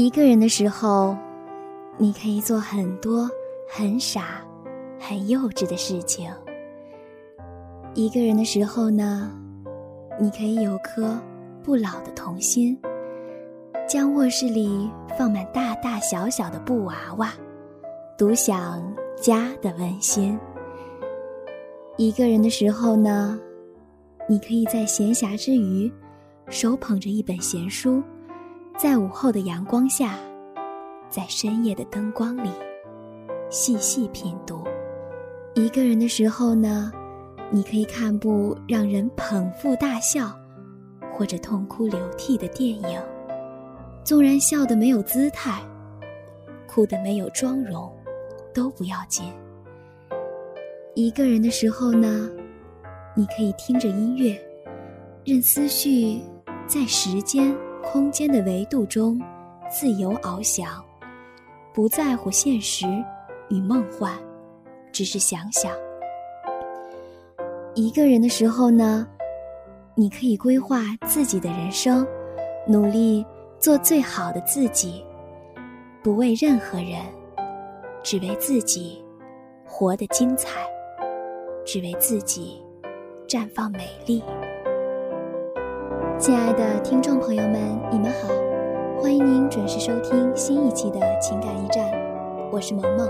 一个人的时候，你可以做很多很傻、很幼稚的事情。一个人的时候呢，你可以有颗不老的童心，将卧室里放满大大小小的布娃娃，独享家的温馨。一个人的时候呢，你可以在闲暇之余，手捧着一本闲书。在午后的阳光下，在深夜的灯光里，细细品读。一个人的时候呢，你可以看部让人捧腹大笑，或者痛哭流涕的电影。纵然笑得没有姿态，哭得没有妆容，都不要紧。一个人的时候呢，你可以听着音乐，任思绪在时间。空间的维度中，自由翱翔，不在乎现实与梦幻，只是想想。一个人的时候呢，你可以规划自己的人生，努力做最好的自己，不为任何人，只为自己活得精彩，只为自己绽放美丽。亲爱的听众朋友们，你们好，欢迎您准时收听新一期的情感驿站，我是萌萌。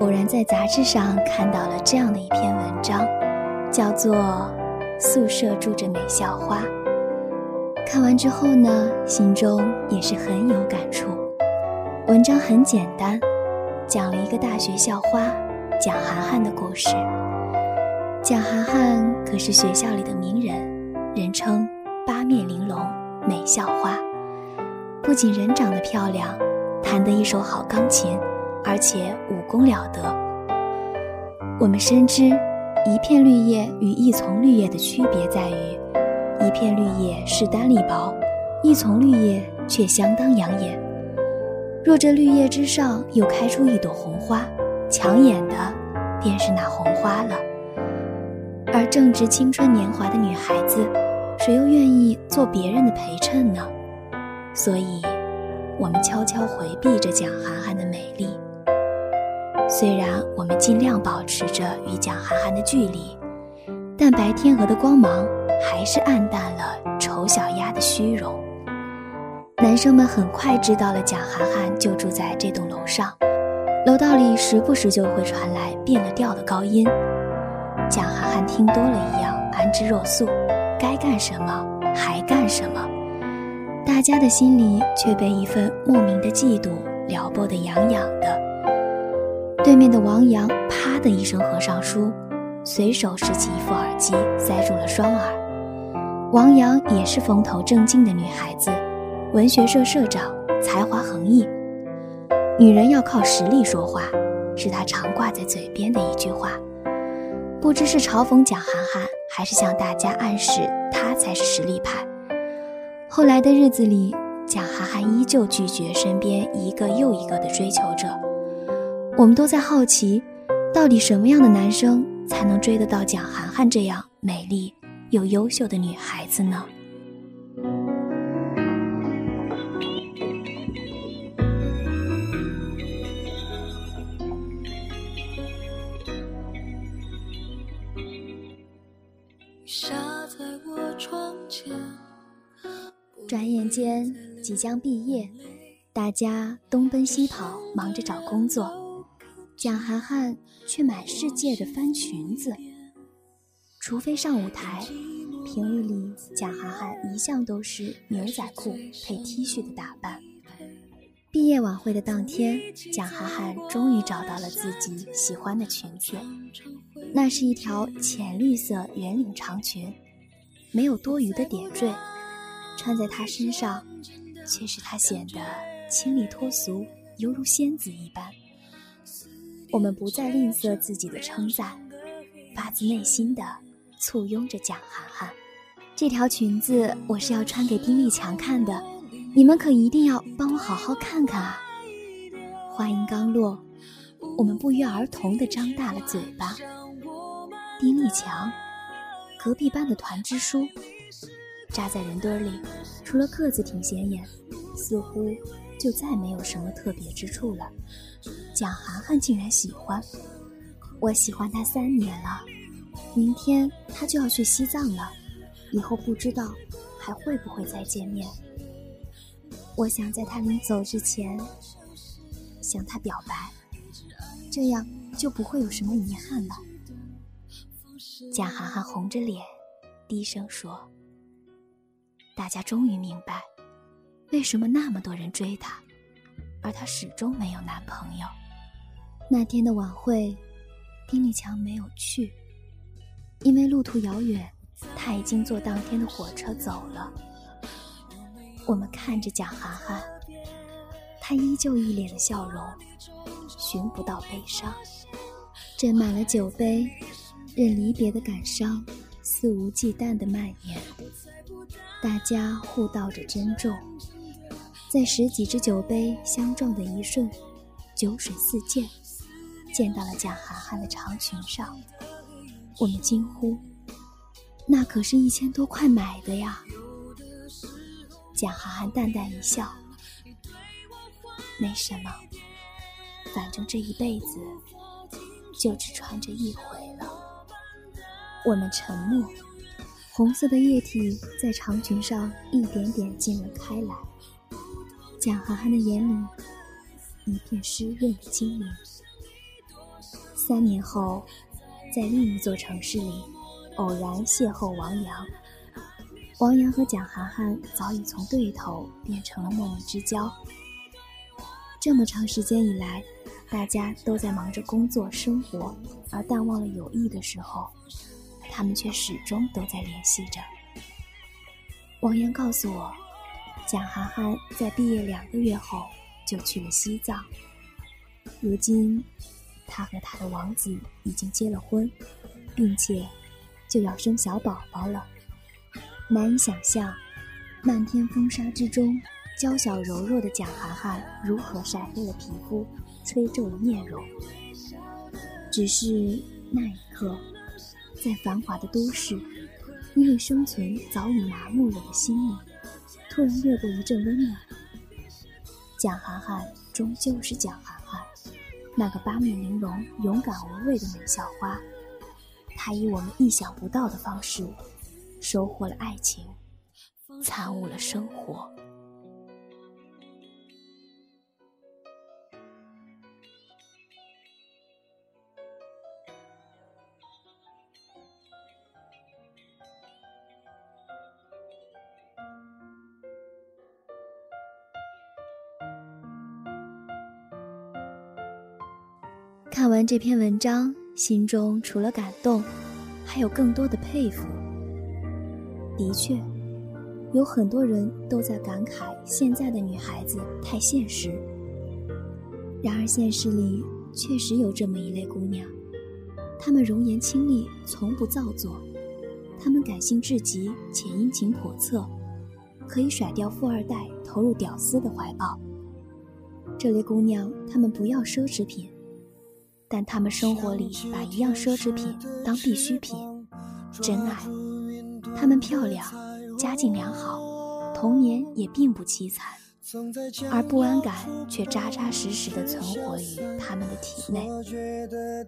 偶然在杂志上看到了这样的一篇文章，叫做《宿舍住着美校花》。看完之后呢，心中也是很有感触。文章很简单，讲了一个大学校花蒋涵涵的故事。蒋涵涵可是学校里的名人，人称。八面玲珑，美校花，不仅人长得漂亮，弹得一手好钢琴，而且武功了得。我们深知，一片绿叶与一丛绿叶的区别在于，一片绿叶势单力薄，一丛绿叶却相当养眼。若这绿叶之上又开出一朵红花，抢眼的便是那红花了。而正值青春年华的女孩子。谁又愿意做别人的陪衬呢？所以，我们悄悄回避着蒋涵涵的美丽。虽然我们尽量保持着与蒋涵涵的距离，但白天鹅的光芒还是暗淡了丑小鸭的虚荣。男生们很快知道了蒋涵涵就住在这栋楼上，楼道里时不时就会传来变了调的高音。蒋涵涵听多了一样安之若素。该干什么还干什么，大家的心里却被一份莫名的嫉妒撩拨得痒痒的。对面的王阳啪的一声合上书，随手拾起一副耳机塞住了双耳。王阳也是风头正劲的女孩子，文学社社长，才华横溢。女人要靠实力说话，是她常挂在嘴边的一句话。不知是嘲讽蒋涵涵，还是向大家暗示他才是实力派。后来的日子里，蒋涵涵依旧拒绝身边一个又一个的追求者。我们都在好奇，到底什么样的男生才能追得到蒋涵涵这样美丽又优秀的女孩子呢？转眼间即将毕业，大家东奔西跑，忙着找工作。蒋涵涵却满世界的翻裙子，除非上舞台，平日里蒋涵涵一向都是牛仔裤配 T 恤的打扮。毕业晚会的当天，蒋涵涵终于找到了自己喜欢的裙子，那是一条浅绿色圆领长裙，没有多余的点缀。穿在她身上，却使她显得清丽脱俗，犹如仙子一般。我们不再吝啬自己的称赞，发自内心的簇拥着蒋涵涵。这条裙子我是要穿给丁立强看的，你们可一定要帮我好好看看啊！话音刚落，我们不约而同地张大了嘴巴。丁立强，隔壁班的团支书。扎在人堆里，除了个子挺显眼，似乎就再没有什么特别之处了。蒋涵涵竟然喜欢，我喜欢他三年了，明天他就要去西藏了，以后不知道还会不会再见面。我想在他临走之前向他表白，这样就不会有什么遗憾了。蒋涵涵红着脸，低声说：“大家终于明白。”为什么那么多人追她，而她始终没有男朋友？那天的晚会，丁立强没有去，因为路途遥远，他已经坐当天的火车走了。我们看着蒋涵涵，她依旧一脸的笑容，寻不到悲伤，斟满了酒杯，任离别的感伤肆无忌惮的蔓延。大家互道着珍重。在十几只酒杯相撞的一瞬，酒水四溅，溅到了蒋涵涵的长裙上。我们惊呼：“那可是一千多块买的呀！”蒋涵涵淡淡一笑：“没什么，反正这一辈子就只穿这一回了。”我们沉默，红色的液体在长裙上一点点溅了开来。蒋涵涵的眼里一片湿润的晶莹。三年后，在另一座城市里，偶然邂逅王阳。王阳和蒋涵涵早已从对头变成了莫逆之交。这么长时间以来，大家都在忙着工作生活，而淡忘了友谊的时候，他们却始终都在联系着。王阳告诉我。蒋涵涵在毕业两个月后就去了西藏。如今，他和他的王子已经结了婚，并且就要生小宝宝了。难以想象，漫天风沙之中，娇小柔弱的蒋涵涵如何晒黑了皮肤，吹皱了面容。只是那一刻，在繁华的都市，因为生存早已麻木了的心里。突然掠过一阵温暖。蒋涵涵终究是蒋涵涵，那个八面玲珑、勇敢无畏的美校花。她以我们意想不到的方式，收获了爱情，参悟了生活。看完这篇文章，心中除了感动，还有更多的佩服。的确，有很多人都在感慨现在的女孩子太现实。然而，现实里确实有这么一类姑娘，她们容颜清丽，从不造作；她们感性至极且殷勤叵测，可以甩掉富二代，投入屌丝的怀抱。这类姑娘，她们不要奢侈品。但他们生活里把一样奢侈品当必需品，真爱。他们漂亮，家境良好，童年也并不凄惨，而不安感却扎扎实实地存活于他们的体内。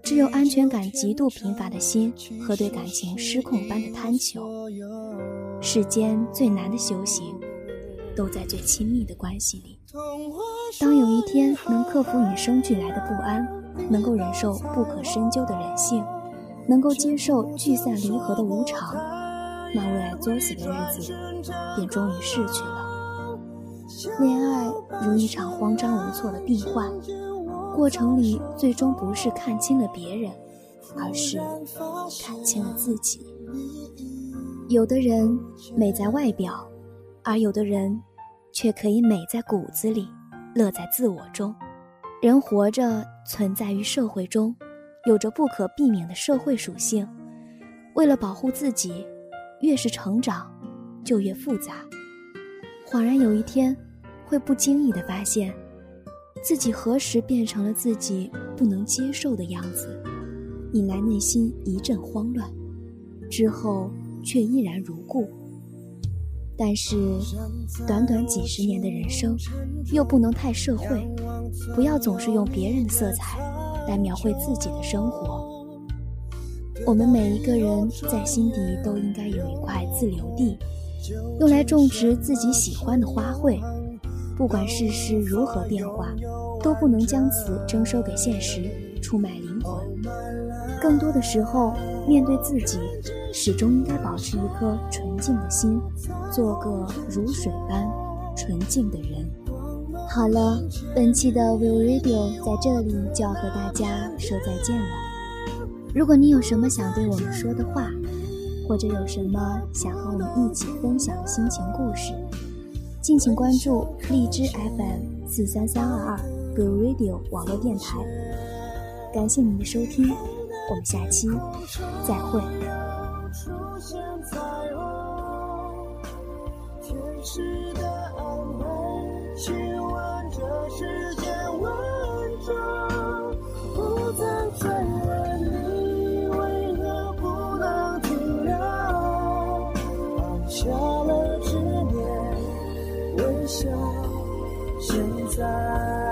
只有安全感极度贫乏的心和对感情失控般的贪求。世间最难的修行，都在最亲密的关系里。当有一天能克服与生俱来的不安。能够忍受不可深究的人性，能够接受聚散离合的无常，那为爱作死的日子便终于逝去了。恋爱如一场慌张无措的病患，过程里最终不是看清了别人，而是看清了自己。有的人美在外表，而有的人却可以美在骨子里，乐在自我中。人活着，存在于社会中，有着不可避免的社会属性。为了保护自己，越是成长，就越复杂。恍然有一天，会不经意地发现，自己何时变成了自己不能接受的样子，引来内心一阵慌乱。之后却依然如故。但是，短短几十年的人生，又不能太社会，不要总是用别人的色彩来描绘自己的生活。我们每一个人在心底都应该有一块自留地，用来种植自己喜欢的花卉。不管世事如何变化，都不能将此征收给现实，出卖灵魂。更多的时候，面对自己。始终应该保持一颗纯净的心，做个如水般纯净的人。好了，本期的 Will Radio 在这里就要和大家说再见了。如果你有什么想对我们说的话，或者有什么想和我们一起分享的心情故事，敬请关注荔枝 FM 四三三二二 WeRadio 网络电台。感谢您的收听，我们下期再会。天使的安排，世间万种，不再追问你为何不能停留，放下了执念，微笑现在。